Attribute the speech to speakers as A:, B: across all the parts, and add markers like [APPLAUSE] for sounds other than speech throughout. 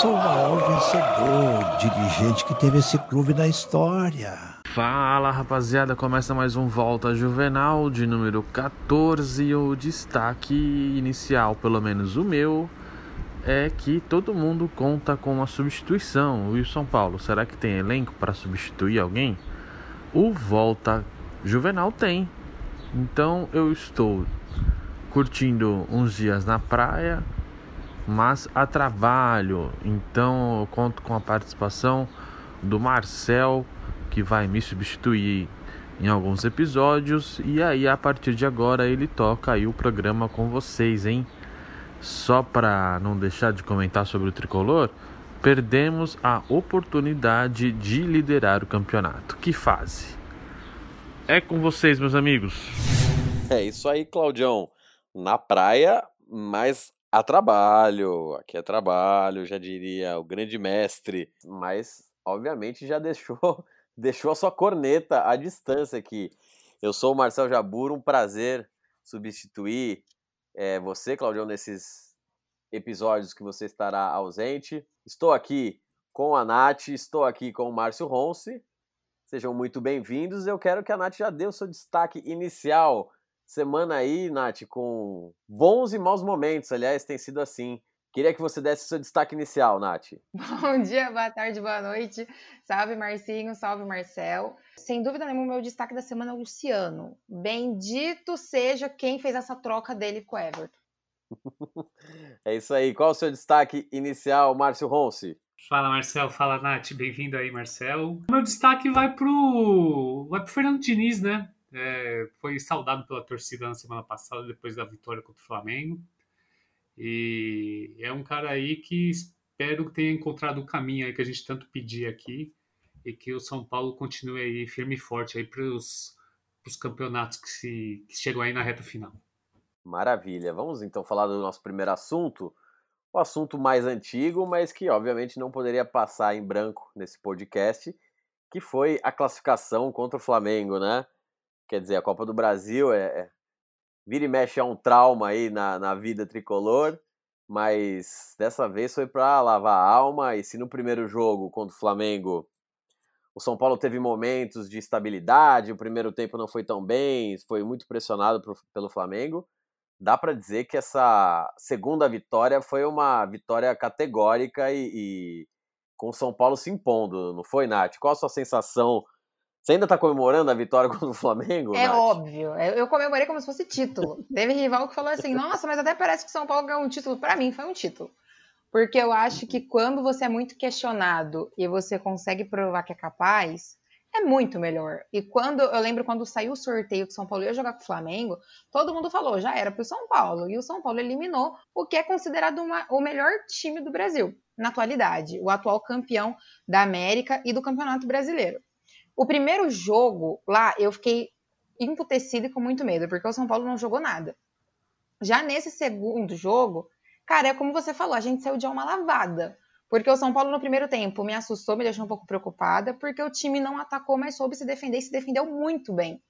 A: sou o maior vencedor, dirigente que teve esse clube na história.
B: Fala rapaziada, começa mais um Volta Juvenal de número 14 e o destaque inicial, pelo menos o meu, é que todo mundo conta com uma substituição. O São Paulo, será que tem elenco para substituir alguém? O Volta Juvenal tem. Então eu estou curtindo uns dias na praia, mas a trabalho. Então eu conto com a participação do Marcel, que vai me substituir em alguns episódios. E aí, a partir de agora, ele toca aí o programa com vocês, hein? Só para não deixar de comentar sobre o tricolor, perdemos a oportunidade de liderar o campeonato. Que fase! É com vocês, meus amigos.
C: É isso aí, Claudião. Na praia, mas a trabalho. Aqui é trabalho, já diria o grande mestre. Mas, obviamente, já deixou, [LAUGHS] deixou a sua corneta à distância aqui. Eu sou o Marcel Jabur, um prazer substituir é, você, Claudião, nesses episódios que você estará ausente. Estou aqui com a Nath, estou aqui com o Márcio Ronce. Sejam muito bem-vindos. Eu quero que a Nath já dê o seu destaque inicial. Semana aí, Nath, com bons e maus momentos. Aliás, tem sido assim. Queria que você desse o seu destaque inicial, Nath. [LAUGHS]
D: Bom dia, boa tarde, boa noite. Salve, Marcinho, salve, Marcel. Sem dúvida nenhuma, meu destaque da semana é o Luciano. Bendito seja quem fez essa troca dele com o Everton. [LAUGHS]
C: é isso aí. Qual o seu destaque inicial, Márcio Ronce?
E: Fala Marcel, fala Nath, bem-vindo aí Marcel. Meu destaque vai pro, vai pro Fernando Diniz, né? É, foi saudado pela torcida na semana passada depois da vitória contra o Flamengo. E é um cara aí que espero que tenha encontrado o caminho aí que a gente tanto pedia aqui e que o São Paulo continue aí firme e forte aí para os campeonatos que, se, que chegam aí na reta final.
C: Maravilha. Vamos então falar do nosso primeiro assunto o assunto mais antigo, mas que obviamente não poderia passar em branco nesse podcast, que foi a classificação contra o Flamengo, né? Quer dizer, a Copa do Brasil é, é vira e mexe é um trauma aí na, na vida tricolor, mas dessa vez foi para lavar a alma. E se no primeiro jogo contra o Flamengo o São Paulo teve momentos de estabilidade, o primeiro tempo não foi tão bem, foi muito pressionado pro, pelo Flamengo dá para dizer que essa segunda vitória foi uma vitória categórica e, e com o São Paulo se impondo, não foi, Nath? Qual a sua sensação? Você ainda tá comemorando a vitória [LAUGHS] contra o Flamengo?
D: É
C: Nath?
D: óbvio. Eu comemorei como se fosse título. Teve rival que falou assim: nossa, mas até parece que o São Paulo ganhou um título. Para mim, foi um título. Porque eu acho que quando você é muito questionado e você consegue provar que é capaz, é muito melhor. E quando eu lembro quando saiu o sorteio que o São Paulo ia jogar com o Flamengo, todo mundo falou, já era para o São Paulo. E o São Paulo eliminou o que é considerado uma, o melhor time do Brasil na atualidade, o atual campeão da América e do Campeonato Brasileiro. O primeiro jogo lá, eu fiquei emputecida e com muito medo, porque o São Paulo não jogou nada. Já nesse segundo jogo, cara, é como você falou, a gente saiu de uma lavada. Porque o São Paulo no primeiro tempo me assustou, me deixou um pouco preocupada, porque o time não atacou, mas soube se defender e se defendeu muito bem.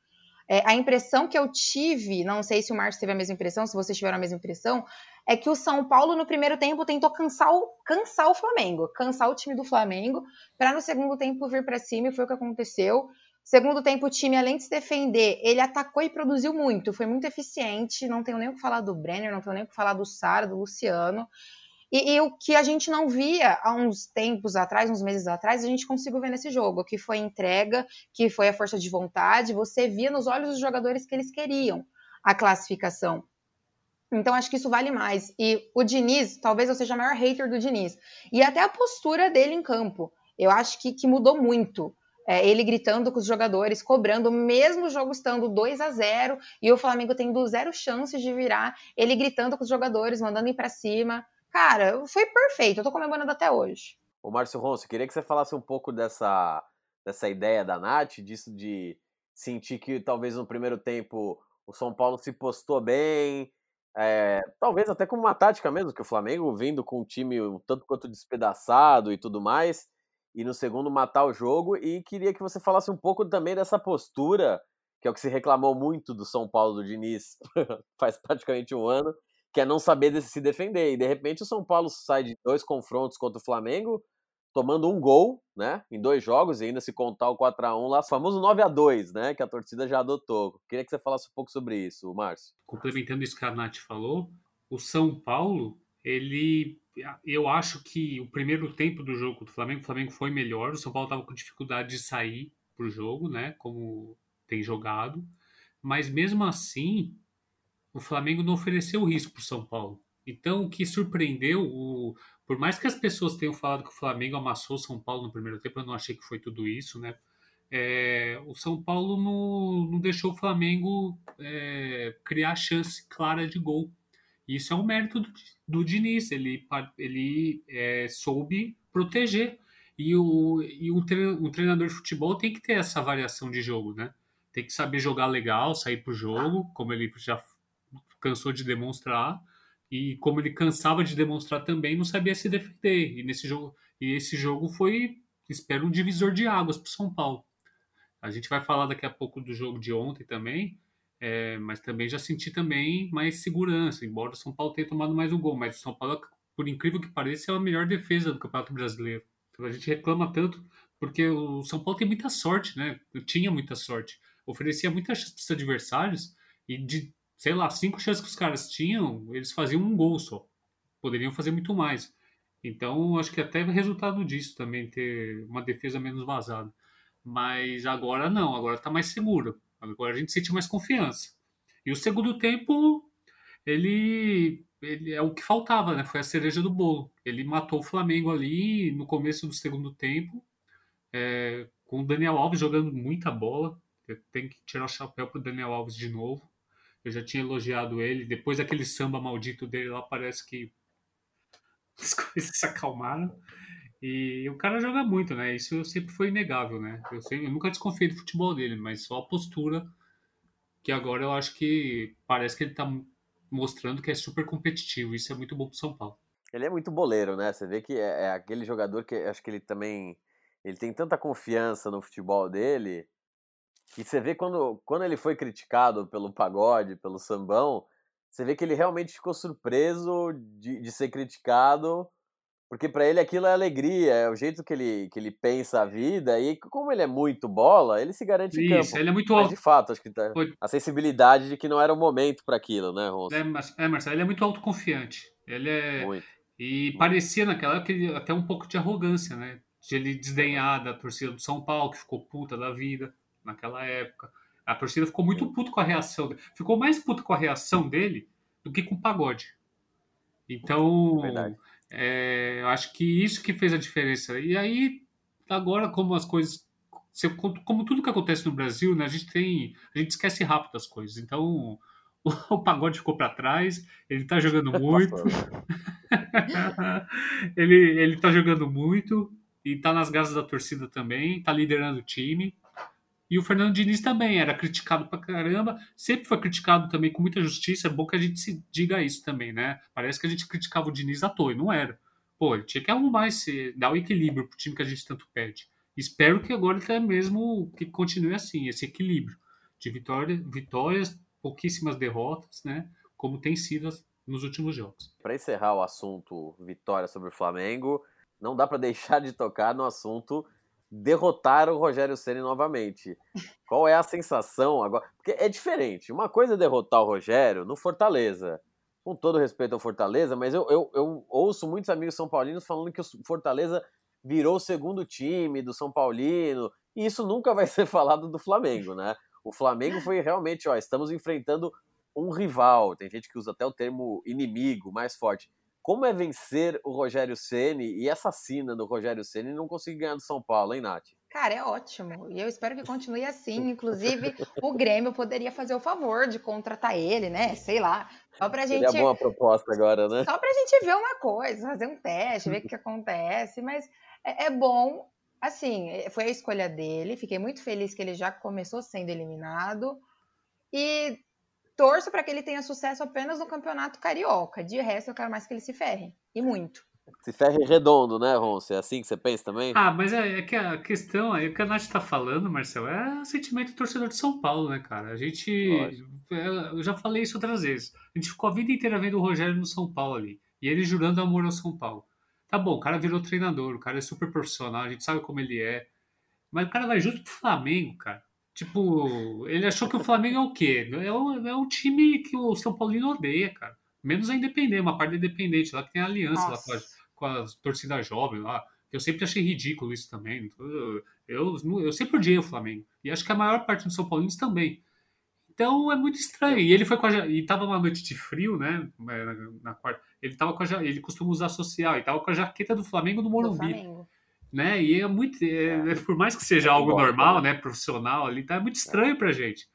D: É, a impressão que eu tive, não sei se o Marcos teve a mesma impressão, se vocês tiveram a mesma impressão, é que o São Paulo no primeiro tempo tentou cansar o, cansar o Flamengo, cansar o time do Flamengo, para no segundo tempo vir para cima, e foi o que aconteceu. Segundo tempo, o time, além de se defender, ele atacou e produziu muito, foi muito eficiente. Não tenho nem o que falar do Brenner, não tenho nem o que falar do Sara, do Luciano. E, e, o que a gente não via há uns tempos atrás, uns meses atrás, a gente conseguiu ver nesse jogo, que foi entrega, que foi a força de vontade, você via nos olhos dos jogadores que eles queriam a classificação. Então acho que isso vale mais. E o Diniz, talvez eu seja o maior hater do Diniz. E até a postura dele em campo. Eu acho que, que mudou muito. É, ele gritando com os jogadores, cobrando, mesmo o jogo estando 2 a 0 e o Flamengo tendo zero chances de virar, ele gritando com os jogadores, mandando ir para cima. Cara, foi perfeito. Eu tô comemorando até hoje.
C: Ô, Márcio Ronso, queria que você falasse um pouco dessa, dessa ideia da Nath, disso de sentir que talvez no primeiro tempo o São Paulo se postou bem, é, talvez até como uma tática mesmo, que o Flamengo vindo com o time um tanto quanto despedaçado e tudo mais, e no segundo matar o jogo, e queria que você falasse um pouco também dessa postura, que é o que se reclamou muito do São Paulo do Diniz [LAUGHS] faz praticamente um ano, que é não saber se defender. E de repente o São Paulo sai de dois confrontos contra o Flamengo, tomando um gol, né, em dois jogos, e ainda se contar o 4 a 1 lá, famoso 9 a 2 né, que a torcida já adotou. Queria que você falasse um pouco sobre isso, Márcio.
E: Complementando isso que a Nath falou, o São Paulo, ele eu acho que o primeiro tempo do jogo do Flamengo, o Flamengo foi melhor, o São Paulo estava com dificuldade de sair para o jogo, né, como tem jogado, mas mesmo assim, o Flamengo não ofereceu risco para o São Paulo. Então, o que surpreendeu, o, por mais que as pessoas tenham falado que o Flamengo amassou o São Paulo no primeiro tempo, eu não achei que foi tudo isso, né? É, o São Paulo não, não deixou o Flamengo é, criar chance clara de gol. Isso é um mérito do, do Diniz, ele, ele é, soube proteger. E, o, e o, o treinador de futebol tem que ter essa variação de jogo, né? Tem que saber jogar legal, sair pro jogo, como ele já cansou de demonstrar e como ele cansava de demonstrar também não sabia se defender. E nesse jogo e esse jogo foi espero um divisor de águas para São Paulo. A gente vai falar daqui a pouco do jogo de ontem também é, mas também já senti também mais segurança embora o São Paulo tenha tomado mais um gol mas o São Paulo por incrível que pareça é a melhor defesa do Campeonato Brasileiro. Então, a gente reclama tanto porque o São Paulo tem muita sorte né? Tinha muita sorte. Oferecia muitas chances para os adversários e de sei lá, cinco chances que os caras tinham, eles faziam um gol só. Poderiam fazer muito mais. Então, acho que até o resultado disso também ter uma defesa menos vazada. Mas agora não, agora tá mais seguro. Agora a gente sente mais confiança. E o segundo tempo, ele, ele é o que faltava, né? Foi a cereja do bolo. Ele matou o Flamengo ali no começo do segundo tempo, é, com o Daniel Alves jogando muita bola. Tem que tirar o chapéu pro Daniel Alves de novo. Eu já tinha elogiado ele. Depois daquele samba maldito dele lá, parece que [LAUGHS] as coisas se acalmaram. E o cara joga muito, né? Isso sempre foi inegável, né? Eu, sempre, eu nunca desconfiei do futebol dele, mas só a postura que agora eu acho que parece que ele tá mostrando que é super competitivo. Isso é muito bom pro São Paulo.
C: Ele é muito boleiro, né? Você vê que é, é aquele jogador que acho que ele também ele tem tanta confiança no futebol dele que você vê quando, quando ele foi criticado pelo pagode, pelo sambão, você vê que ele realmente ficou surpreso de, de ser criticado, porque para ele aquilo é alegria, é o jeito que ele, que ele pensa a vida, e como ele é muito bola, ele se garante
E: Isso,
C: campo.
E: ele é muito
C: Mas, de fato, acho que tá, a sensibilidade de que não era o momento para aquilo, né, Ronson?
E: É, é, Marcelo, ele é muito autoconfiante. Ele é.
C: Muito.
E: E parecia naquela época até um pouco de arrogância, né? De ele desdenhar da torcida do São Paulo, que ficou puta da vida naquela época. A torcida ficou muito puto com a reação dele. Ficou mais puto com a reação dele do que com o pagode. Então, é, eu acho que isso que fez a diferença. E aí, agora, como as coisas. Como tudo que acontece no Brasil, né, a gente tem. A gente esquece rápido as coisas. Então, o, [LAUGHS] o pagode ficou para trás, ele tá jogando [LAUGHS] muito. [LAUGHS] ele, ele tá jogando muito e tá nas garras da torcida também, tá liderando o time. E o Fernando Diniz também era criticado pra caramba, sempre foi criticado também com muita justiça. É bom que a gente se diga isso também, né? Parece que a gente criticava o Diniz à toa, e não era. Pô, ele tinha que arrumar esse, dar o equilíbrio pro time que a gente tanto pede. Espero que agora até mesmo que continue assim, esse equilíbrio de vitória, vitórias, pouquíssimas derrotas, né? Como tem sido nos últimos jogos.
C: Para encerrar o assunto vitória sobre o Flamengo, não dá para [LAUGHS] deixar de tocar no assunto derrotar o Rogério Ceni novamente. Qual é a sensação agora? Porque é diferente. Uma coisa é derrotar o Rogério no Fortaleza. Com todo respeito ao Fortaleza, mas eu, eu, eu ouço muitos amigos são paulinos falando que o Fortaleza virou o segundo time do São Paulino. E isso nunca vai [LAUGHS] ser falado do Flamengo, né? O Flamengo foi realmente, ó, estamos enfrentando um rival. Tem gente que usa até o termo inimigo, mais forte. Como é vencer o Rogério Ceni e essa sina do Rogério Ceni não conseguir ganhar do São Paulo, hein, Nath?
D: Cara, é ótimo. E eu espero que continue assim. [LAUGHS] Inclusive, o Grêmio poderia fazer o favor de contratar ele, né? Sei lá. Só pra gente.
C: Seria boa proposta agora, né?
D: Só pra gente ver uma coisa, fazer um teste, ver o que acontece. Mas é, é bom. Assim, foi a escolha dele. Fiquei muito feliz que ele já começou sendo eliminado. E torço para que ele tenha sucesso apenas no campeonato carioca. De resto, eu quero mais que ele se ferre. E muito.
C: Se ferre redondo, né, Ronce? É assim que você pensa também?
E: Ah, mas é, é que a questão, é o que a Nath tá falando, Marcelo, é o sentimento do torcedor de São Paulo, né, cara? A gente. É, eu já falei isso outras vezes. A gente ficou a vida inteira vendo o Rogério no São Paulo ali. E ele jurando amor ao São Paulo. Tá bom, o cara virou treinador, o cara é super profissional, a gente sabe como ele é. Mas o cara vai junto pro Flamengo, cara. Tipo, ele achou que o Flamengo é o quê? É um, é um time que o São Paulino odeia, cara. Menos a Independente, uma parte Independente lá que tem aliança lá com a, com a torcida jovem lá. Eu sempre achei ridículo isso também. Eu, eu, eu sempre odiei o Flamengo. E acho que a maior parte dos São Paulinos também. Então é muito estranho. E ele foi com a, e tava uma noite de frio, né? É, na, quarta. Ele tava com a, ele costuma usar social e tava com a jaqueta do Flamengo no Morumbi. Do né? E é muito, é, é, por mais que seja algo normal, né, profissional ali, tá muito estranho pra gente.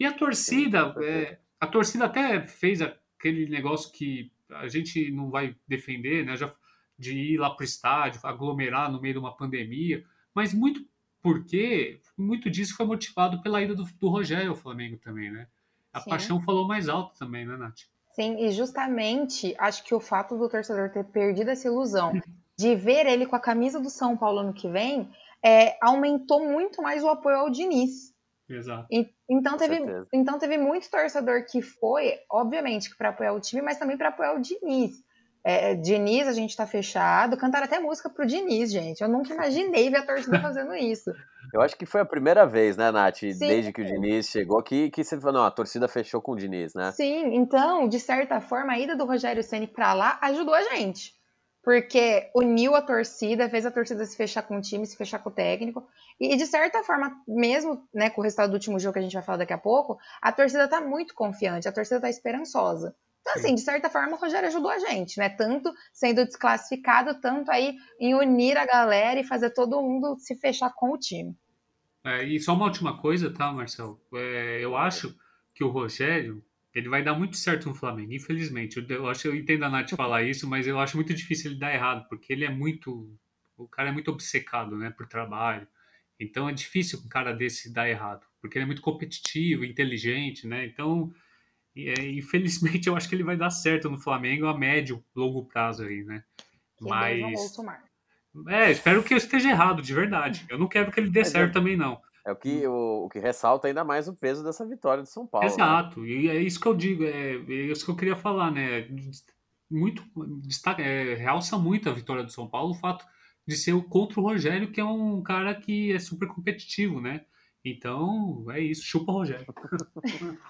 E: E a torcida, é, a torcida até fez aquele negócio que a gente não vai defender, né, já de ir lá pro estádio, aglomerar no meio de uma pandemia, mas muito porque muito disso foi motivado pela ida do, do Rogério ao Flamengo também, né? A Sim. paixão falou mais alto também, né, Nath?
D: Sim, e justamente acho que o fato do torcedor ter perdido essa ilusão [LAUGHS] de ver ele com a camisa do São Paulo ano que vem, é, aumentou muito mais o apoio ao Diniz.
E: Exato.
D: E, então, teve, então teve muito torcedor que foi, obviamente, para apoiar o time, mas também para apoiar o Diniz. É, Diniz, a gente tá fechado. Cantaram até música pro Diniz, gente. Eu nunca imaginei ver a torcida [LAUGHS] fazendo isso.
C: Eu acho que foi a primeira vez, né, Nath, Sim. desde que o Diniz chegou, que, que você falou, não, a torcida fechou com o Diniz, né?
D: Sim, então, de certa forma, a ida do Rogério Ceni pra lá ajudou a gente porque uniu a torcida, fez a torcida se fechar com o time, se fechar com o técnico. E, de certa forma, mesmo né, com o resultado do último jogo que a gente vai falar daqui a pouco, a torcida está muito confiante, a torcida está esperançosa. Então, assim, de certa forma, o Rogério ajudou a gente, né? Tanto sendo desclassificado, tanto aí em unir a galera e fazer todo mundo se fechar com o time.
E: É, e só uma última coisa, tá, Marcelo? É, eu acho que o Rogério, ele vai dar muito certo no Flamengo, infelizmente. Eu, acho eu entendo a Nath falar isso, mas eu acho muito difícil ele dar errado, porque ele é muito. O cara é muito obcecado, né, por trabalho. Então é difícil um cara desse dar errado, porque ele é muito competitivo, inteligente, né? Então, é, infelizmente, [LAUGHS] eu acho que ele vai dar certo no Flamengo a médio, longo prazo aí, né?
D: Que mas.
E: É, espero que eu esteja errado, de verdade. Eu não quero que ele dê certo também, não.
C: É o que, o, o, que ressalta ainda mais o peso dessa vitória de São Paulo.
E: Né? Exato, né? e é isso que eu digo, é, é, isso que eu queria falar, né? Muito, destaca, é, realça muito a vitória do São Paulo o fato de ser contra o Rogério, que é um cara que é super competitivo, né? Então, é isso, chupa o Rogério. [LAUGHS]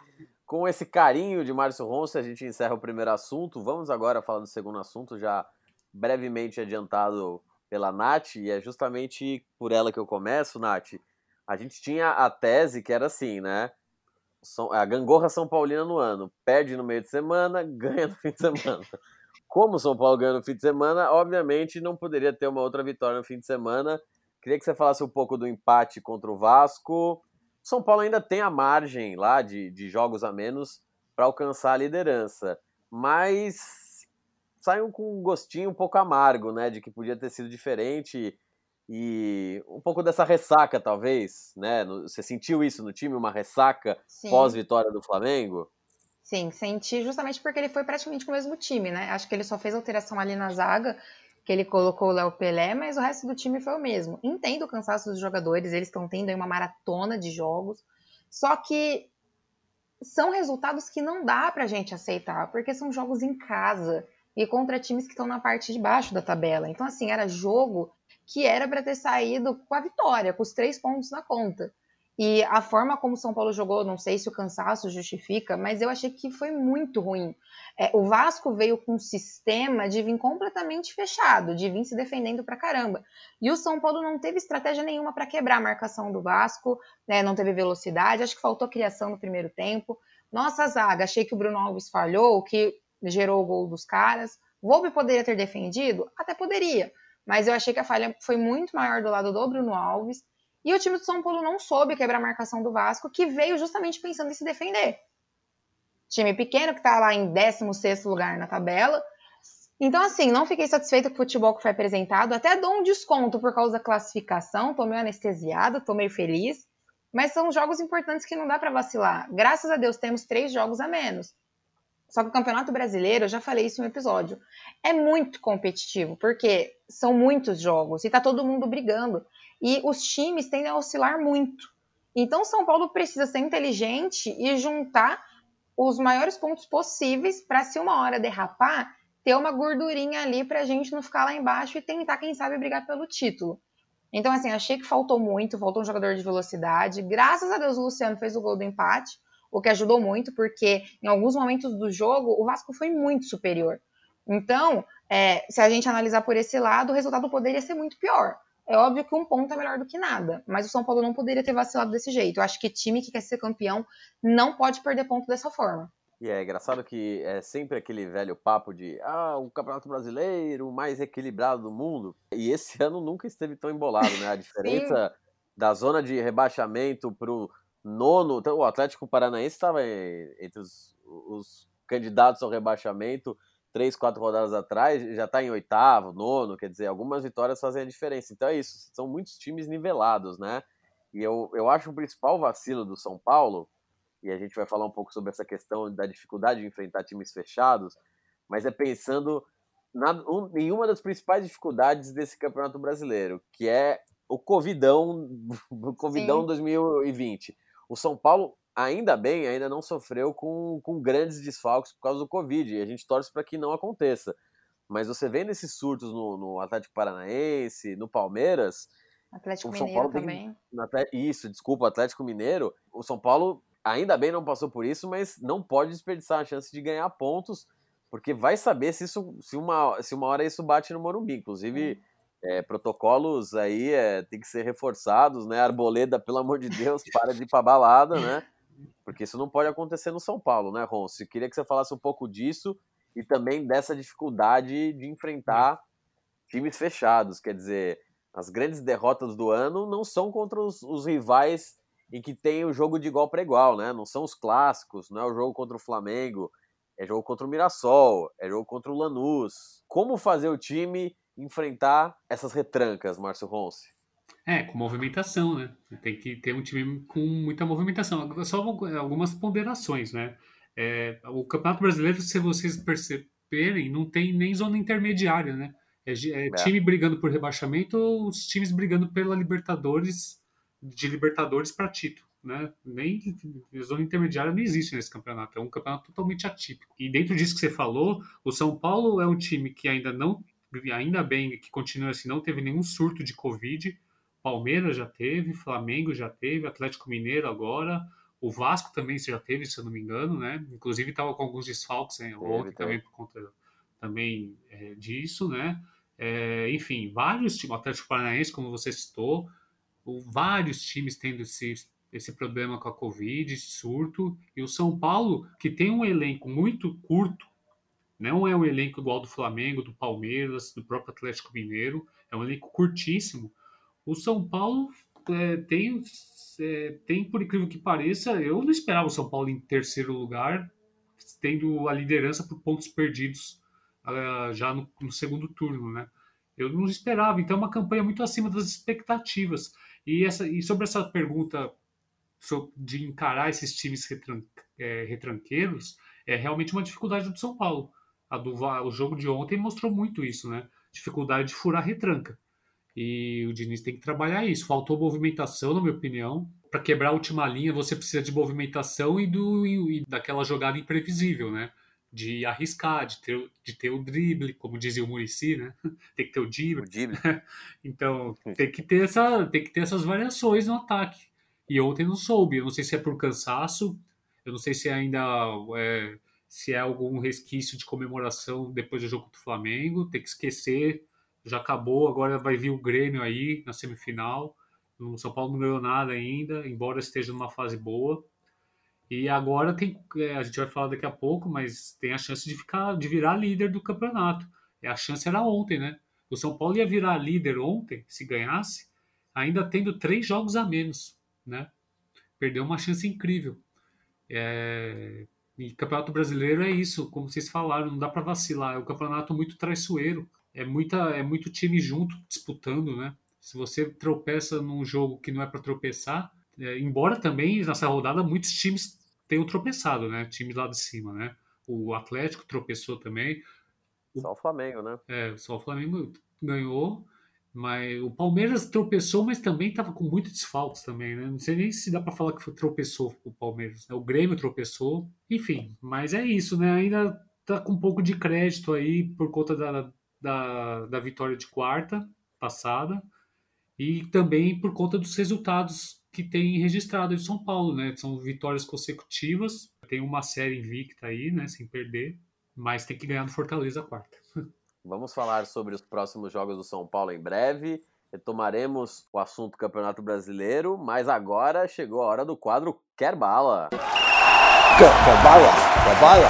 C: Com esse carinho de Márcio Ronce, a gente encerra o primeiro assunto. Vamos agora falar do segundo assunto, já brevemente adiantado pela Nath, e é justamente por ela que eu começo, Nath a gente tinha a tese que era assim, né? A gangorra São Paulina no ano. Perde no meio de semana, [LAUGHS] ganha no fim de semana. Como o São Paulo ganha no fim de semana, obviamente não poderia ter uma outra vitória no fim de semana. Queria que você falasse um pouco do empate contra o Vasco. São Paulo ainda tem a margem lá de, de jogos a menos para alcançar a liderança. Mas saiam com um gostinho um pouco amargo, né? De que podia ter sido diferente e um pouco dessa ressaca, talvez, né? Você sentiu isso no time, uma ressaca pós-vitória do Flamengo?
D: Sim, senti justamente porque ele foi praticamente com o mesmo time, né? Acho que ele só fez alteração ali na zaga, que ele colocou o Léo Pelé, mas o resto do time foi o mesmo. Entendo o cansaço dos jogadores, eles estão tendo aí uma maratona de jogos, só que são resultados que não dá pra gente aceitar, porque são jogos em casa e contra times que estão na parte de baixo da tabela. Então, assim, era jogo que era para ter saído com a vitória, com os três pontos na conta. E a forma como o São Paulo jogou, não sei se o cansaço justifica, mas eu achei que foi muito ruim. É, o Vasco veio com um sistema de vir completamente fechado, de vir se defendendo pra caramba. E o São Paulo não teve estratégia nenhuma para quebrar a marcação do Vasco, né, não teve velocidade, acho que faltou criação no primeiro tempo. Nossa zaga, achei que o Bruno Alves falhou, que gerou o gol dos caras. Volpe poderia ter defendido? Até poderia mas eu achei que a falha foi muito maior do lado do Bruno Alves. E o time do São Paulo não soube quebrar a marcação do Vasco, que veio justamente pensando em se defender. Time pequeno que está lá em 16 lugar na tabela. Então, assim, não fiquei satisfeita com o futebol que foi apresentado. Até dou um desconto por causa da classificação. Tô meio anestesiada, tô meio feliz. Mas são jogos importantes que não dá para vacilar. Graças a Deus temos três jogos a menos. Só que o Campeonato Brasileiro, eu já falei isso no episódio, é muito competitivo, porque são muitos jogos e tá todo mundo brigando. E os times tendem a oscilar muito. Então, São Paulo precisa ser inteligente e juntar os maiores pontos possíveis para, se uma hora derrapar, ter uma gordurinha ali para a gente não ficar lá embaixo e tentar, quem sabe, brigar pelo título. Então, assim, achei que faltou muito, faltou um jogador de velocidade. Graças a Deus, o Luciano fez o gol do empate, o que ajudou muito, porque em alguns momentos do jogo o Vasco foi muito superior. Então, é, se a gente analisar por esse lado, o resultado poderia ser muito pior. É óbvio que um ponto é melhor do que nada, mas o São Paulo não poderia ter vacilado desse jeito. Eu acho que time que quer ser campeão não pode perder ponto dessa forma.
C: E é engraçado que é sempre aquele velho papo de ah, o Campeonato Brasileiro, o mais equilibrado do mundo. E esse [LAUGHS] ano nunca esteve tão embolado, né? A diferença da zona de rebaixamento pro nono. Então, o Atlético Paranaense estava entre os, os candidatos ao rebaixamento três, quatro rodadas atrás, já está em oitavo, nono, quer dizer, algumas vitórias fazem a diferença. Então é isso, são muitos times nivelados, né? E eu, eu acho o principal vacilo do São Paulo, e a gente vai falar um pouco sobre essa questão da dificuldade de enfrentar times fechados, mas é pensando na, um, em uma das principais dificuldades desse Campeonato Brasileiro, que é o Covidão, [LAUGHS] o Covidão Sim. 2020. O São Paulo ainda bem, ainda não sofreu com, com grandes desfalques por causa do Covid, e a gente torce para que não aconteça. Mas você vê nesses surtos no, no Atlético Paranaense, no Palmeiras.
D: Atlético o São Mineiro Paulo também.
C: Tem, isso, desculpa, Atlético Mineiro. O São Paulo ainda bem não passou por isso, mas não pode desperdiçar a chance de ganhar pontos, porque vai saber se, isso, se, uma, se uma hora isso bate no Morumbi. Inclusive, é, protocolos aí é, tem que ser reforçados, né? Arboleda, pelo amor de Deus, para de ir pra balada, né? Porque isso não pode acontecer no São Paulo, né, Ronce? Queria que você falasse um pouco disso e também dessa dificuldade de enfrentar times fechados. Quer dizer, as grandes derrotas do ano não são contra os, os rivais em que tem o jogo de igual para igual, né? Não são os clássicos, não é o jogo contra o Flamengo, é jogo contra o Mirassol, é jogo contra o Lanús. Como fazer o time enfrentar essas retrancas, Márcio Ronce?
E: É, com movimentação, né? Tem que ter um time com muita movimentação. Só algumas ponderações, né? É, o Campeonato Brasileiro, se vocês perceberem, não tem nem zona intermediária, né? É, é, é. time brigando por rebaixamento ou os times brigando pela Libertadores, de Libertadores para título, né? Nem zona intermediária não existe nesse campeonato. É um campeonato totalmente atípico. E dentro disso que você falou, o São Paulo é um time que ainda não, ainda bem que continua assim, não teve nenhum surto de Covid Palmeiras já teve, Flamengo já teve, Atlético Mineiro agora, o Vasco também já teve, se eu não me engano, né? Inclusive estava com alguns desfalques né? ontem também por conta também é, disso, né? É, enfim, vários times, o Atlético Paranaense, como você citou, o, vários times tendo esse, esse problema com a Covid, surto, e o São Paulo, que tem um elenco muito curto, não é um elenco igual do Flamengo, do Palmeiras, do próprio Atlético Mineiro, é um elenco curtíssimo, o São Paulo é, tem, é, tem, por incrível que pareça, eu não esperava o São Paulo em terceiro lugar, tendo a liderança por pontos perdidos uh, já no, no, segundo turno, né? Eu não esperava, então é uma campanha muito acima das expectativas. E, essa, e sobre essa pergunta de encarar esses times retran, é, retranqueiros, é realmente uma dificuldade do São Paulo. O jogo de ontem mostrou muito isso, né? Dificuldade de furar retranca. E o Diniz tem que trabalhar isso. Faltou movimentação, na minha opinião. Para quebrar a última linha, você precisa de movimentação e, do, e daquela jogada imprevisível, né? De arriscar, de ter, de ter o drible, como dizia o Murici, né? [LAUGHS] Tem que ter o drible. O drible. [LAUGHS] então, tem que, ter essa, tem que ter essas variações no ataque. E ontem não soube. Eu não sei se é por cansaço, eu não sei se ainda é, se é algum resquício de comemoração depois do jogo do Flamengo. Tem que esquecer já acabou, agora vai vir o Grêmio aí na semifinal. O São Paulo não ganhou nada ainda, embora esteja numa fase boa. E agora tem, é, a gente vai falar daqui a pouco, mas tem a chance de ficar, de virar líder do campeonato. E a chance era ontem, né? O São Paulo ia virar líder ontem, se ganhasse, ainda tendo três jogos a menos, né? Perdeu uma chance incrível. É... E campeonato brasileiro é isso, como vocês falaram, não dá para vacilar. É um campeonato muito traiçoeiro é, muita, é muito time junto disputando, né? Se você tropeça num jogo que não é para tropeçar, é, embora também nessa rodada muitos times tenham tropeçado, né? Times lá de cima, né? O Atlético tropeçou também.
C: Só o Flamengo, né?
E: É, só o Flamengo ganhou. Mas o Palmeiras tropeçou, mas também estava com muitos desfalques também, né? Não sei nem se dá para falar que tropeçou o Palmeiras. Né? O Grêmio tropeçou, enfim. Mas é isso, né? Ainda tá com um pouco de crédito aí por conta da, da, da vitória de quarta passada e também por conta dos resultados que tem registrado de São Paulo, né? São vitórias consecutivas, tem uma série invicta aí, né? Sem perder, mas tem que ganhar no Fortaleza quarta. [LAUGHS]
C: Vamos falar sobre os próximos jogos do São Paulo em breve. Retomaremos o assunto Campeonato Brasileiro, mas agora chegou a hora do quadro Quer Bala.
A: Quer bala? Quer bala?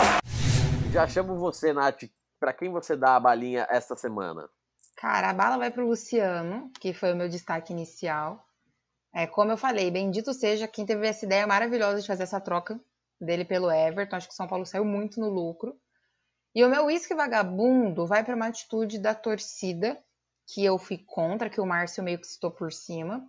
C: Já chamo você, Nath. Para quem você dá a balinha esta semana?
D: Cara, a bala vai pro Luciano, que foi o meu destaque inicial. É, como eu falei, bendito seja quem teve essa ideia maravilhosa de fazer essa troca dele pelo Everton. Acho que o São Paulo saiu muito no lucro. E o meu uísque vagabundo vai para uma atitude da torcida, que eu fui contra, que o Márcio meio que citou por cima.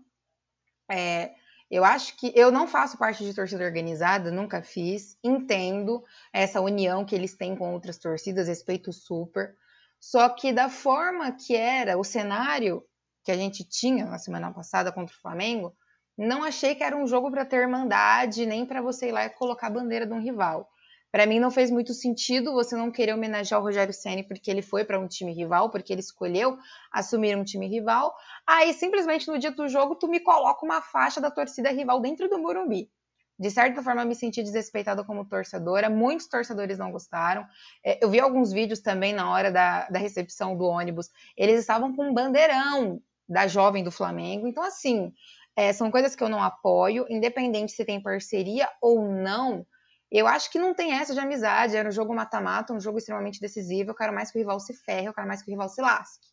D: É, eu acho que eu não faço parte de torcida organizada, nunca fiz. Entendo essa união que eles têm com outras torcidas, respeito super. Só que da forma que era o cenário que a gente tinha na semana passada contra o Flamengo, não achei que era um jogo para ter irmandade, nem para você ir lá e colocar a bandeira de um rival. Para mim não fez muito sentido você não querer homenagear o Rogério Ceni porque ele foi para um time rival, porque ele escolheu assumir um time rival. Aí simplesmente no dia do jogo tu me coloca uma faixa da torcida rival dentro do Morumbi. De certa forma me senti desrespeitada como torcedora, muitos torcedores não gostaram. É, eu vi alguns vídeos também na hora da, da recepção do ônibus, eles estavam com um bandeirão da jovem do Flamengo. Então, assim, é, são coisas que eu não apoio, independente se tem parceria ou não eu acho que não tem essa de amizade. Era um jogo mata-mata, um jogo extremamente decisivo. Eu quero mais que o rival se ferre, eu quero mais que o rival se lasque.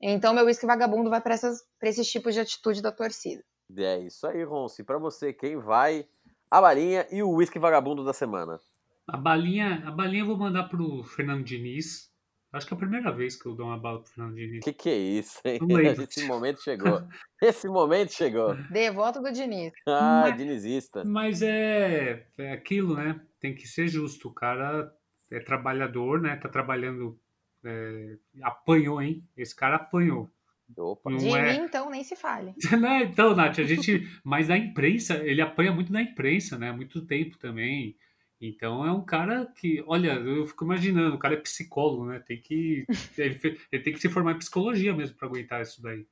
D: Então, meu uísque vagabundo vai para esses tipos de atitude da torcida.
C: É isso aí, Ronce. Para você, quem vai a balinha e o uísque vagabundo da semana?
E: A balinha, a balinha eu vou mandar pro Fernando Diniz. Acho que é a primeira vez que eu dou uma bala pro Fernando Diniz.
C: Que que é isso, hein? [LAUGHS] Esse momento chegou. Esse momento chegou.
D: Devoto do Diniz.
C: Ah, mas, dinizista.
E: Mas é, é aquilo, né? Tem que ser justo. O cara é trabalhador, né? Tá trabalhando. É, apanhou, hein? Esse cara apanhou.
D: Opa. De é... mim, então, nem se fale. [LAUGHS]
E: Né, então, Nath, a gente. Mas na imprensa, ele apanha muito na imprensa, né? Muito tempo também. Então é um cara que, olha, eu fico imaginando, o cara é psicólogo, né? Tem que [LAUGHS] ele, ele tem que se formar em psicologia mesmo para aguentar isso daí.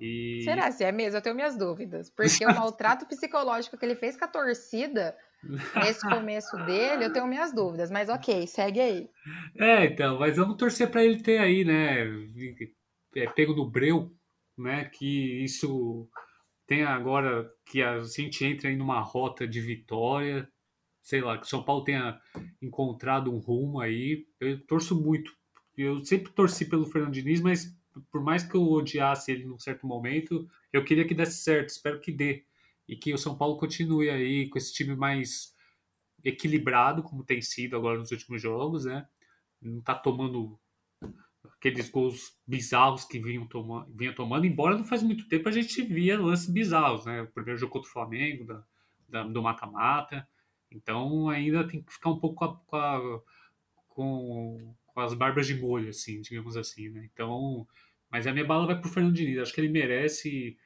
E: E...
D: Será se é mesmo? Eu tenho minhas dúvidas, porque o [LAUGHS] maltrato psicológico que ele fez com a torcida nesse começo dele, eu tenho minhas dúvidas, mas ok, segue aí.
E: É, então, mas vamos torcer para ele ter aí, né, é, pego no breu, né, que isso tem agora que a gente entra em uma rota de vitória, sei lá, que São Paulo tenha encontrado um rumo aí. Eu torço muito. Eu sempre torci pelo Fernando Diniz, mas por mais que eu odiasse ele num certo momento, eu queria que desse certo. Espero que dê. E que o São Paulo continue aí com esse time mais equilibrado, como tem sido agora nos últimos jogos, né? Não tá tomando aqueles gols bizarros que vinham tomando, vinha tomando, embora não faz muito tempo a gente via lances bizarros, né? O primeiro jogo contra o Flamengo, da, da do mata-mata. Então ainda tem que ficar um pouco com, a, com, a, com, com as barbas de molho, assim, digamos assim, né? Então, mas a minha bala vai pro Fernando Diniz. Acho que ele merece.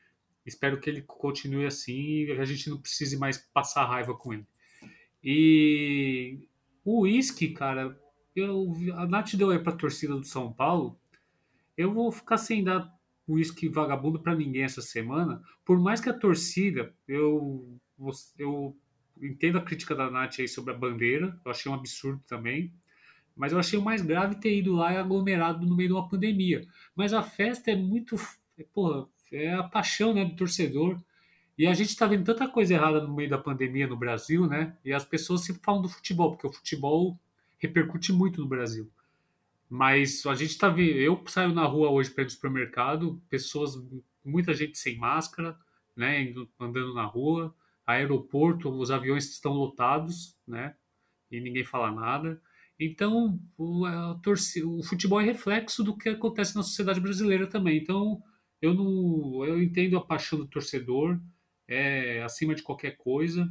E: Espero que ele continue assim e a gente não precise mais passar raiva com ele. E o uísque, cara, eu, a Nath deu aí pra torcida do São Paulo. Eu vou ficar sem dar uísque vagabundo para ninguém essa semana. Por mais que a torcida, eu, eu entendo a crítica da Nath aí sobre a bandeira, eu achei um absurdo também. Mas eu achei o mais grave ter ido lá e aglomerado no meio de uma pandemia. Mas a festa é muito. É, porra, é a paixão né, do torcedor. E a gente está vendo tanta coisa errada no meio da pandemia no Brasil, né? E as pessoas sempre falam do futebol, porque o futebol repercute muito no Brasil. Mas a gente está vendo. Eu saio na rua hoje para ir no supermercado, pessoas, muita gente sem máscara, né? Andando na rua aeroporto, os aviões estão lotados, né? E ninguém fala nada. Então, o, o futebol é reflexo do que acontece na sociedade brasileira também. Então, eu não, eu entendo a paixão do torcedor, é acima de qualquer coisa.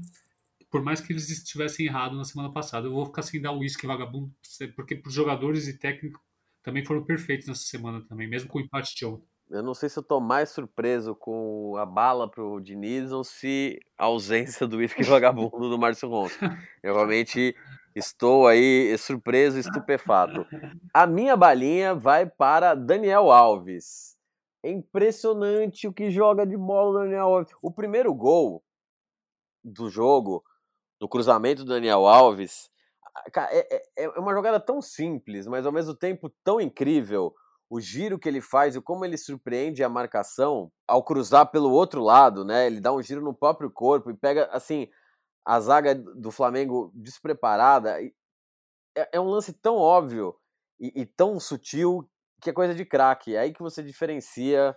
E: por mais que eles estivessem errados na semana passada. Eu vou ficar sem dar o uísque vagabundo, porque os jogadores e técnicos também foram perfeitos nessa semana também, mesmo com o empate de ontem.
C: Eu não sei se eu tô mais surpreso com a bala pro Diniz ou se a ausência do uísque [LAUGHS] vagabundo do Márcio Ronco. Eu realmente estou aí surpreso, estupefato. A minha balinha vai para Daniel Alves. É impressionante o que joga de bola o Daniel Alves. O primeiro gol do jogo, do cruzamento do Daniel Alves, é, é, é uma jogada tão simples, mas ao mesmo tempo tão incrível o giro que ele faz e como ele surpreende a marcação ao cruzar pelo outro lado, né? Ele dá um giro no próprio corpo e pega, assim, a zaga do Flamengo despreparada. É, é um lance tão óbvio e, e, tão sutil que é coisa de craque. É aí que você diferencia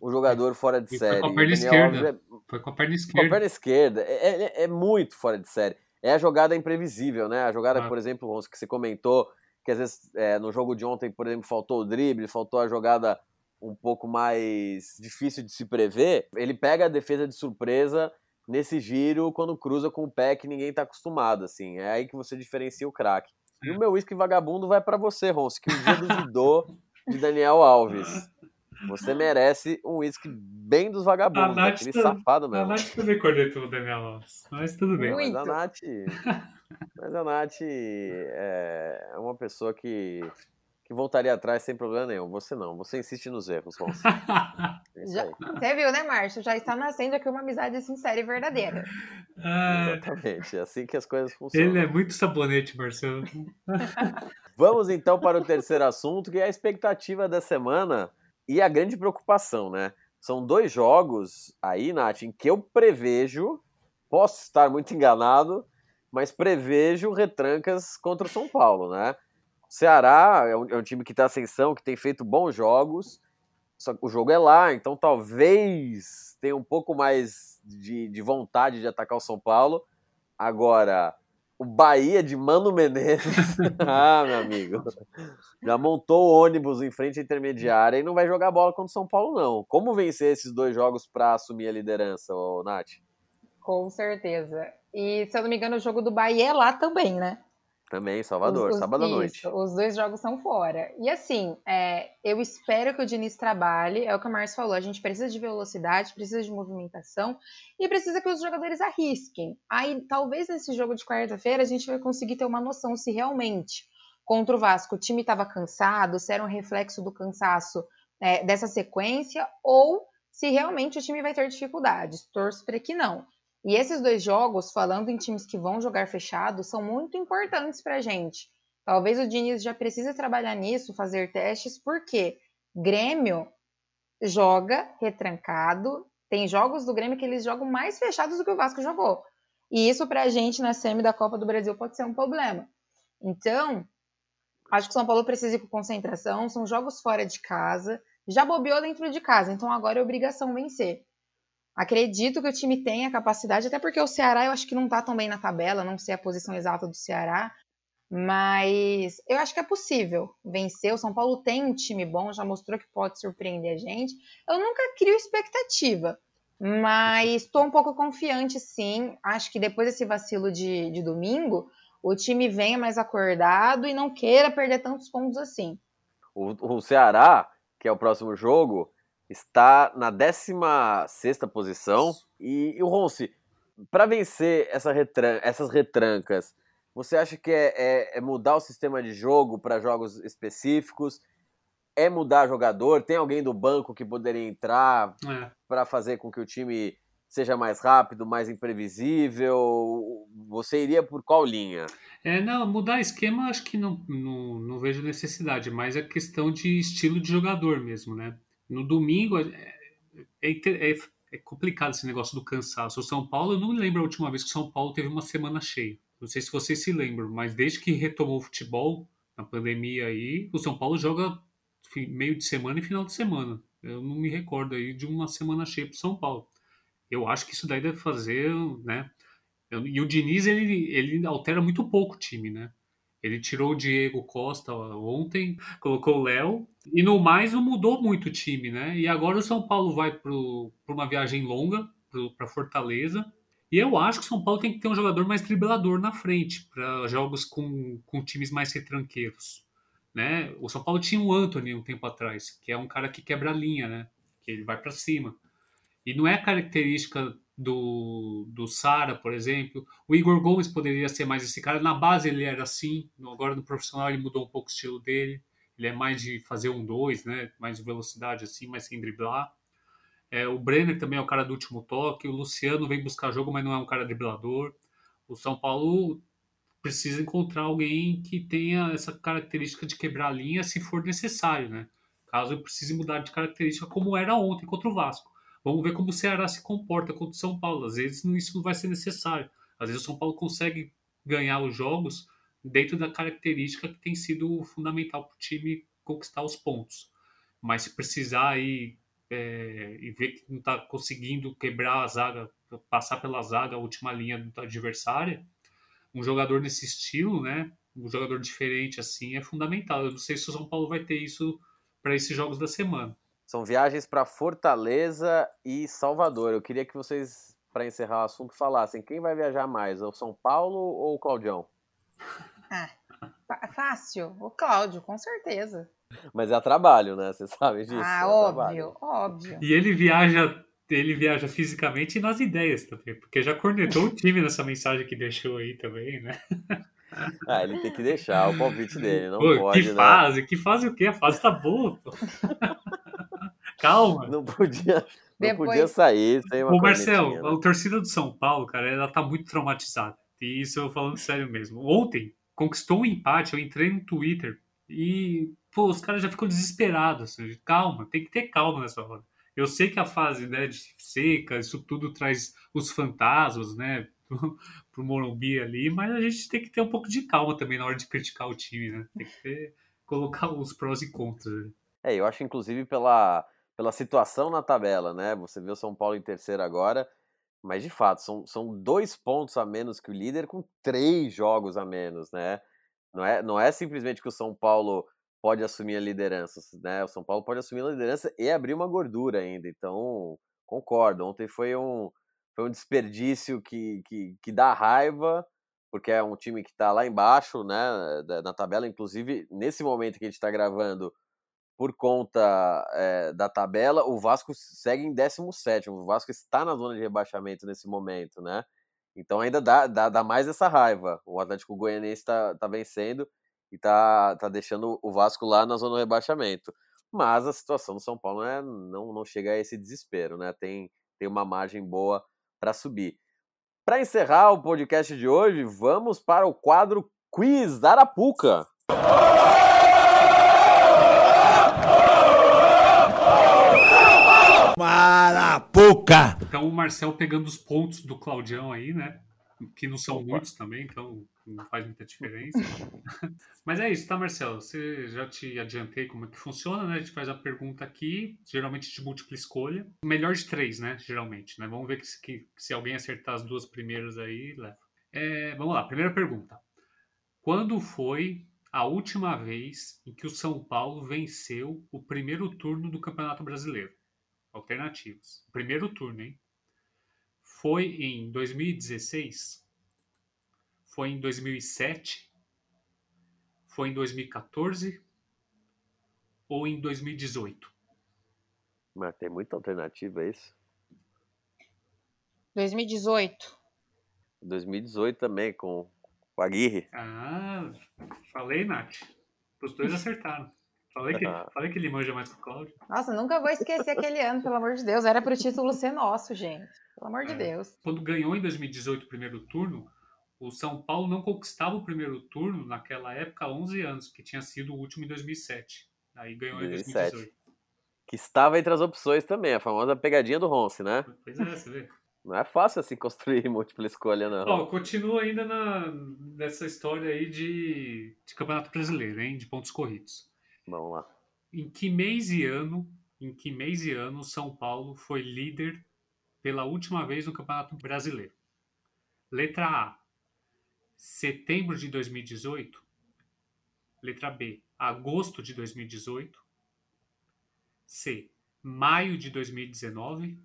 C: o jogador fora de série.
E: Foi com a perna esquerda. É... Foi com a perna esquerda.
C: Com a perna esquerda. É, é, é, muito fora de série. É a jogada imprevisível, né? A jogada, ah. por exemplo, que você comentou, que às vezes é, no jogo de ontem, por exemplo, faltou o drible, faltou a jogada um pouco mais difícil de se prever, ele pega a defesa de surpresa nesse giro quando cruza com o pé que ninguém está acostumado, assim. É aí que você diferencia o craque. E o meu uísque vagabundo vai para você, Ronce, que o dia duvidou de Daniel Alves. Você merece um uísque bem dos vagabundos, aquele tá, safado mesmo.
E: A Nath também cornetou o Daniel Alves, mas tudo bem.
C: Mas a Nath, mas a Nath é uma pessoa que, que voltaria atrás sem problema nenhum. Você não, você insiste nos erros, Ronce. [LAUGHS]
D: É Já, você viu, né, Márcio? Já está nascendo aqui uma amizade sincera e verdadeira.
C: Ah, Exatamente, é assim que as coisas funcionam.
E: Ele é muito sabonete, Marcelo. [LAUGHS]
C: Vamos então para o terceiro assunto, que é a expectativa da semana e a grande preocupação, né? São dois jogos aí, Nath, em que eu prevejo, posso estar muito enganado, mas prevejo retrancas contra o São Paulo, né? O Ceará é um, é um time que está ascensão, que tem feito bons jogos, só que o jogo é lá, então talvez tenha um pouco mais de, de vontade de atacar o São Paulo. Agora, o Bahia de Mano Menezes. [LAUGHS] ah, meu amigo. Já montou o ônibus em frente à intermediária e não vai jogar bola contra o São Paulo, não. Como vencer esses dois jogos para assumir a liderança, ô, Nath?
D: Com certeza. E, se eu não me engano, o jogo do Bahia é lá também, né?
C: Também, Salvador, os, sábado à noite.
D: Os dois jogos são fora. E assim, é, eu espero que o Diniz trabalhe, é o que o Márcio falou, a gente precisa de velocidade, precisa de movimentação e precisa que os jogadores arrisquem. Aí, talvez nesse jogo de quarta-feira, a gente vai conseguir ter uma noção se realmente, contra o Vasco, o time estava cansado, se era um reflexo do cansaço é, dessa sequência, ou se realmente o time vai ter dificuldades. Torço para que não. E esses dois jogos, falando em times que vão jogar fechado, são muito importantes para a gente. Talvez o Diniz já precise trabalhar nisso, fazer testes, porque Grêmio joga retrancado. Tem jogos do Grêmio que eles jogam mais fechados do que o Vasco jogou. E isso para a gente na semi da Copa do Brasil pode ser um problema. Então, acho que o São Paulo precisa ir com concentração. São jogos fora de casa. Já bobeou dentro de casa, então agora é obrigação vencer. Acredito que o time tem a capacidade, até porque o Ceará eu acho que não está tão bem na tabela, não sei a posição exata do Ceará, mas eu acho que é possível vencer. O São Paulo tem um time bom, já mostrou que pode surpreender a gente. Eu nunca crio expectativa, mas estou um pouco confiante sim. Acho que depois desse vacilo de, de domingo, o time venha mais acordado e não queira perder tantos pontos assim.
C: O, o Ceará, que é o próximo jogo, está na 16 posição. E, e o Ronce, para vencer essa retran essas retrancas, você acha que é, é, é mudar o sistema de jogo para jogos específicos? É mudar jogador? Tem alguém do banco que poderia entrar é. para fazer com que o time seja mais rápido, mais imprevisível? Você iria por qual linha?
E: É, não, mudar esquema acho que não, não, não vejo necessidade, mas é questão de estilo de jogador mesmo, né? No domingo é, é, é, é, complicado esse negócio do cansaço. O São Paulo, eu não lembro a última vez que o São Paulo teve uma semana cheia. Não sei se vocês se lembram, mas desde que retomou o futebol, na pandemia aí, o São Paulo joga meio de semana e final de semana. Eu não me recordo aí de uma semana cheia para São Paulo. Eu acho que isso daí deve fazer, né? E o Diniz, ele, ele altera muito pouco o time, né? Ele tirou o Diego Costa ontem, colocou o Léo, e no mais não mudou muito o time, né? E agora o São Paulo vai para uma viagem longa para Fortaleza. E eu acho que o São Paulo tem que ter um jogador mais driblador na frente, para jogos com, com times mais retranqueiros. Né? O São Paulo tinha o Anthony um tempo atrás, que é um cara que quebra a linha, né? que ele vai para cima. E não é característica do, do Sara, por exemplo. O Igor Gomes poderia ser mais esse cara. Na base ele era assim, agora no profissional ele mudou um pouco o estilo dele. Ele é mais de fazer um dois, né? mais de velocidade assim, mas sem driblar. É, o Brenner também é o cara do último toque. O Luciano vem buscar jogo, mas não é um cara driblador. O São Paulo precisa encontrar alguém que tenha essa característica de quebrar a linha se for necessário, né? Caso precise mudar de característica, como era ontem contra o Vasco. Vamos ver como o Ceará se comporta contra o São Paulo. Às vezes isso não vai ser necessário. Às vezes o São Paulo consegue ganhar os jogos dentro da característica que tem sido fundamental para o time conquistar os pontos. Mas se precisar aí é, e ver que não está conseguindo quebrar a zaga, passar pela zaga, a última linha do adversário, um jogador nesse estilo, né? Um jogador diferente assim é fundamental. Eu não sei se o São Paulo vai ter isso para esses jogos da semana.
C: São viagens para Fortaleza e Salvador. Eu queria que vocês, para encerrar o assunto, falassem quem vai viajar mais, o São Paulo ou o Claudião? [LAUGHS]
D: Ah, fácil. O Cláudio, com certeza.
C: Mas é trabalho, né? Você sabe disso.
D: Ah,
C: é
D: óbvio,
C: trabalho.
D: óbvio.
E: E ele viaja, ele viaja fisicamente e nas ideias também, porque já cornetou o time nessa mensagem que deixou aí também, né?
C: Ah, ele tem que deixar o palpite dele, não
E: Pô,
C: pode,
E: que
C: né?
E: fase? Que fase o quê? A fase tá boa, pô. Calma.
C: Não podia, não
D: Depois-
C: podia sair sem uma
E: Ô, Marcel,
C: né?
E: a torcida do São Paulo, cara, ela tá muito traumatizada. E isso eu falando sério mesmo. Ontem, conquistou um empate, eu entrei no Twitter e, pô, os caras já ficam desesperados. assim, Calma, tem que ter calma nessa hora. Eu sei que a fase né, de seca, isso tudo traz os fantasmas, né, pro, pro Morumbi ali, mas a gente tem que ter um pouco de calma também na hora de criticar o time, né? Tem que ter, colocar os prós e contras. né?
C: É, eu acho inclusive pela, pela situação na tabela, né? Você vê o São Paulo em terceiro agora, mas de fato, são, são dois pontos a menos que o líder com três jogos a menos, né? Não é, não é simplesmente que o São Paulo pode assumir a liderança, né? O São Paulo pode assumir a liderança e abrir uma gordura ainda. Então, concordo. Ontem foi um, foi um desperdício que, que, que dá raiva, porque é um time que está lá embaixo, né? Na tabela, inclusive, nesse momento que a gente está gravando, por conta eh, da tabela, o Vasco segue em 17. O Vasco está na zona de rebaixamento nesse momento, né? Então ainda dá, dá, dá mais essa raiva. O Atlético Goianiense está tá vencendo e tá, tá deixando o Vasco lá na zona do rebaixamento. Mas a situação do São Paulo né, não, não chega a esse desespero, né? Tem, tem uma margem boa para subir. Para encerrar o podcast de hoje, vamos para o quadro Quiz Arapuca.
A: Marapuca!
E: Então o Marcel pegando os pontos do Claudião aí, né? Que não são
C: Opa.
E: muitos também, então não faz muita diferença. [LAUGHS] Mas é isso, tá, Marcelo? Você já te adiantei como é que funciona, né? A gente faz a pergunta aqui, geralmente de múltipla escolha. Melhor de três, né? Geralmente, né? Vamos ver que, se- que- se alguém acertar as duas primeiras aí, leva. É, vamos lá, primeira pergunta. Quando foi a última vez em que o São Paulo venceu o primeiro turno do Campeonato Brasileiro? Alternativas. Primeiro turno, hein? Foi em 2016? Foi em 2007? Foi em 2014? Ou em 2018?
C: Mas tem muita alternativa, é isso?
D: 2018.
C: 2018 também, com o Aguirre.
E: Ah, falei, Nath. Os dois acertaram. Falei que, falei que ele manja mais que o Cláudio.
D: Nossa, nunca vou esquecer aquele ano, pelo amor de Deus. Era pro título ser nosso, gente. Pelo amor de
E: É.
D: Deus.
E: Quando ganhou em 2018 o primeiro turno, o São Paulo não conquistava o primeiro turno naquela época há 11 anos, que tinha sido o último em 2007. Aí ganhou em
C: 2007.
E: 2018.
C: Que estava entre as opções também, a famosa pegadinha do Ronce, né?
E: Pois é, você vê.
C: Não é fácil assim construir [LAUGHS] múltipla escolha, não.
E: Ó, continua ainda na, nessa história aí de, de Campeonato Brasileiro, hein? De pontos corridos.
C: Vamos lá.
E: Em que mês e ano, em que mês e ano São Paulo foi líder pela última vez no Campeonato Brasileiro? Letra A, setembro de 2018. Letra B, agosto de 2018. C, maio de 2019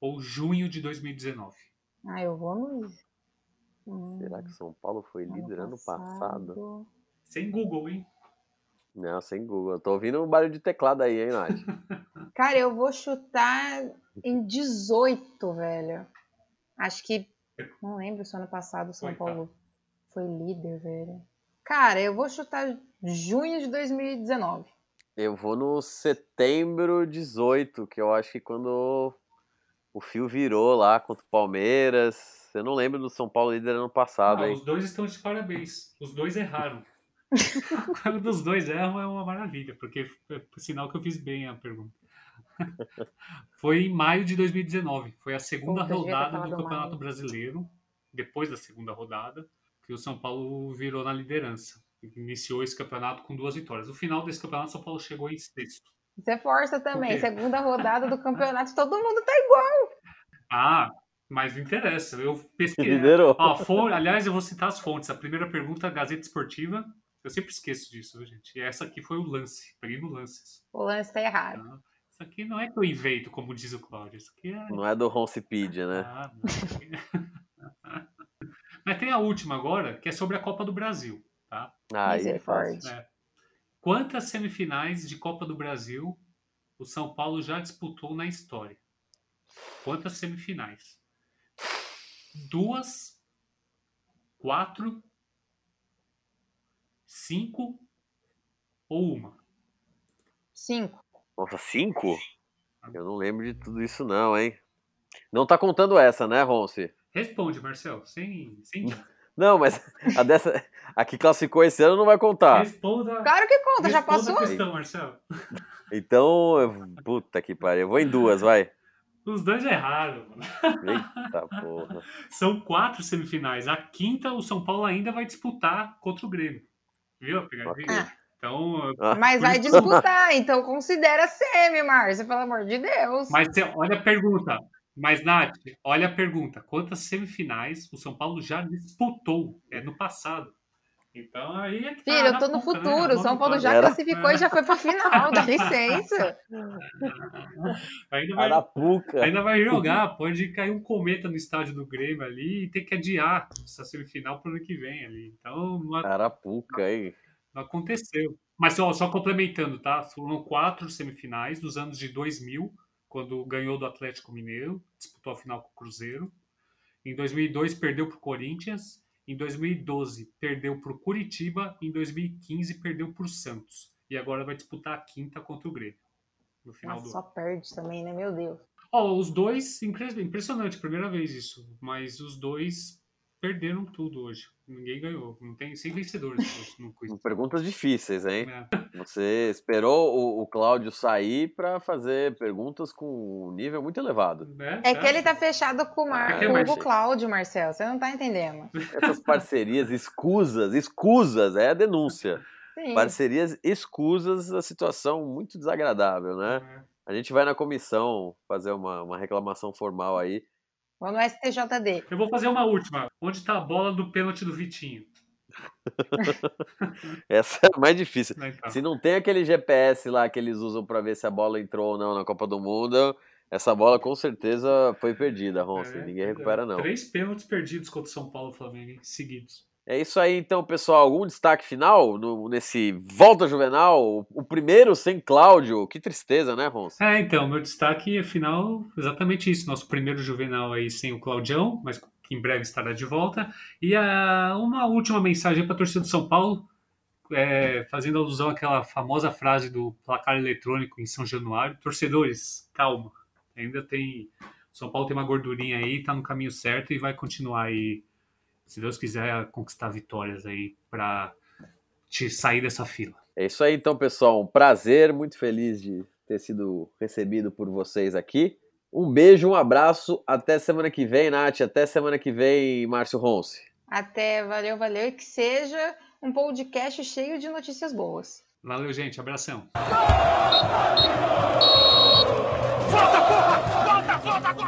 E: ou junho de 2019.
D: Ah, eu vou no. Hum,
C: Será que São Paulo foi líder ano passado?
E: Sem Google, hein?
C: Não, sem Google. Eu tô ouvindo um barulho de teclado aí, hein, Nath? [LAUGHS]
D: Cara, eu vou chutar em 18, velho. Acho que. Não lembro se ano passado o São
E: Oitavo.
D: Paulo foi líder, velho. Cara, eu vou chutar junho de 2019.
C: Eu vou no setembro 18, que eu acho que quando o fio virou lá contra o Palmeiras. Eu não lembro do São Paulo líder ano passado,
E: Ah,
C: hein?
E: os dois estão de parabéns. Os dois erraram. [LAUGHS] Quando os dois erram é uma maravilha, porque é sinal que eu fiz bem a pergunta. [LAUGHS] Foi em maio de 2019. Foi a segunda
D: Puta,
E: rodada do Campeonato
D: maio.
E: Brasileiro. Depois da segunda rodada, que o São Paulo virou na liderança. Iniciou esse campeonato com duas vitórias. No final desse campeonato, o São Paulo chegou em sexto.
D: Isso é força também. Segunda rodada do campeonato, todo mundo tá igual.
E: Ah, mas não interessa. Eu pesquisei.
C: Liderou.
E: Ó, fon- aliás, eu vou citar as fontes. A primeira pergunta, Gazeta Esportiva. Eu sempre esqueço disso, viu, gente. E essa aqui foi o lance. Peguei no lance.
D: O lance tá errado.
E: Tá? Isso aqui não é que eu invento, como diz o Cláudio. Isso aqui é.
C: Não é do Roncipedia, né?
E: Ah, não, aqui- [LAUGHS] Mas tem a última agora, que é sobre a Copa do Brasil. Tá?
C: Ah, aí é.
E: É. Quantas semifinais de Copa do Brasil o São Paulo já disputou na história? Quantas semifinais? Duas, quatro, cinco ou uma?
D: Cinco.
C: Nossa, cinco? Eu não lembro de tudo isso não, hein? Não tá contando essa, né, Ronce?
E: Responde, Marcel, sem. sem... [LAUGHS]
C: Não, mas a dessa. A que classificou esse ano não vai contar.
E: Responda.
D: Claro que conta, já passou.
E: a questão, Marcel.
C: Então, eu- puta que pariu. Eu vou em duas, vai.
E: Os dois erraram. mano.
C: Eita porra.
E: São quatro semifinais. A quinta, o São Paulo ainda vai disputar contra o Grêmio. Viu a pegadinha?
D: Ah.
E: Então,
C: Ah,
D: Mas vai
E: isso-
D: disputar, então considera semi, Márcia, pelo amor de Deus.
E: mas você- olha a pergunta. Mas, Nath, olha a pergunta. Quantas semifinais o São Paulo já disputou? É no passado. Então aí é que tá
D: Filho, eu
E: na
D: tô no
E: conta, né?
D: futuro.
E: É
D: O São
E: uma
D: Paulo já.
C: Era-
D: classificou e já foi pra final, dá licença. [LAUGHS]
E: Ainda vai,
C: Arapuca.
E: ainda vai jogar. Pode cair um cometa no estádio do Grêmio ali e ter que adiar essa semifinal pro ano que vem ali. Então não,
C: Arapuca, hein?
E: não aconteceu. Mas só, só complementando, tá? Foram quatro semifinais dos anos de 2000, quando ganhou do Atlético Mineiro, disputou a final com o Cruzeiro. Em 2002 perdeu pro Corinthians. Em 2012 perdeu pro Curitiba. Em 2015 perdeu pro Santos. E agora vai disputar a quinta contra o Grêmio. No final
D: Nossa,
E: do
D: só perde também, né? Meu Deus.
E: Ó, os dois, impre- impressionante, primeira vez isso. Mas os dois perderam tudo hoje. Ninguém ganhou. Não tem sem vencedores hoje no quiz. [LAUGHS]
C: Perguntas difíceis, hein?
E: É.
C: Você esperou o, o Cláudio sair pra fazer perguntas com um nível muito elevado.
E: Né?
D: É que ele tá fechado com o, Mar...
C: Ah,
D: com o Cláudio, Marcel. Você não tá entendendo.
C: Essas parcerias escusas, escusas, é a denúncia.
D: Sim.
C: Parcerias escusas, a situação muito desagradável, né?
E: É.
C: A gente vai na comissão fazer uma, uma reclamação formal aí.
D: Vou no STJD.
E: Eu vou fazer uma última. Onde tá a bola do pênalti do Vitinho? [LAUGHS]
C: Essa é a mais difícil.
E: Então?
C: Se não tem aquele GPS lá que eles usam pra ver se a bola entrou ou não na Copa do Mundo, essa bola com certeza foi perdida, Ronce.
E: É,
C: Ninguém recupera, não.
E: Três pênaltis perdidos contra o São Paulo e Flamengo, seguidos.
C: É isso aí, então, pessoal. Algum destaque final no- nesse Volta Juvenal? O primeiro sem Cláudio. Que tristeza, né, Ronce?
E: É, então, meu destaque, afinal, exatamente isso. Nosso primeiro Juvenal aí sem o Claudião, mas que em breve estará de volta. E a, uma última mensagem para a torcida do São Paulo, é, fazendo alusão àquela famosa frase do placar eletrônico em São Januário. Torcedores, calma. Ainda tem. São Paulo tem uma gordurinha aí, tá no caminho certo e vai continuar aí, se Deus quiser, conquistar vitórias aí para te sair dessa fila.
C: É isso aí, então, pessoal. Um prazer, muito feliz de ter sido recebido por vocês aqui. Um beijo, um abraço. Até semana que vem, Nath. Até semana que vem, Márcio Ronce.
D: Até, valeu, valeu. E que seja um podcast cheio de notícias boas.
E: Valeu, gente. Abração.
F: Volta, porra! Volta, volta agora!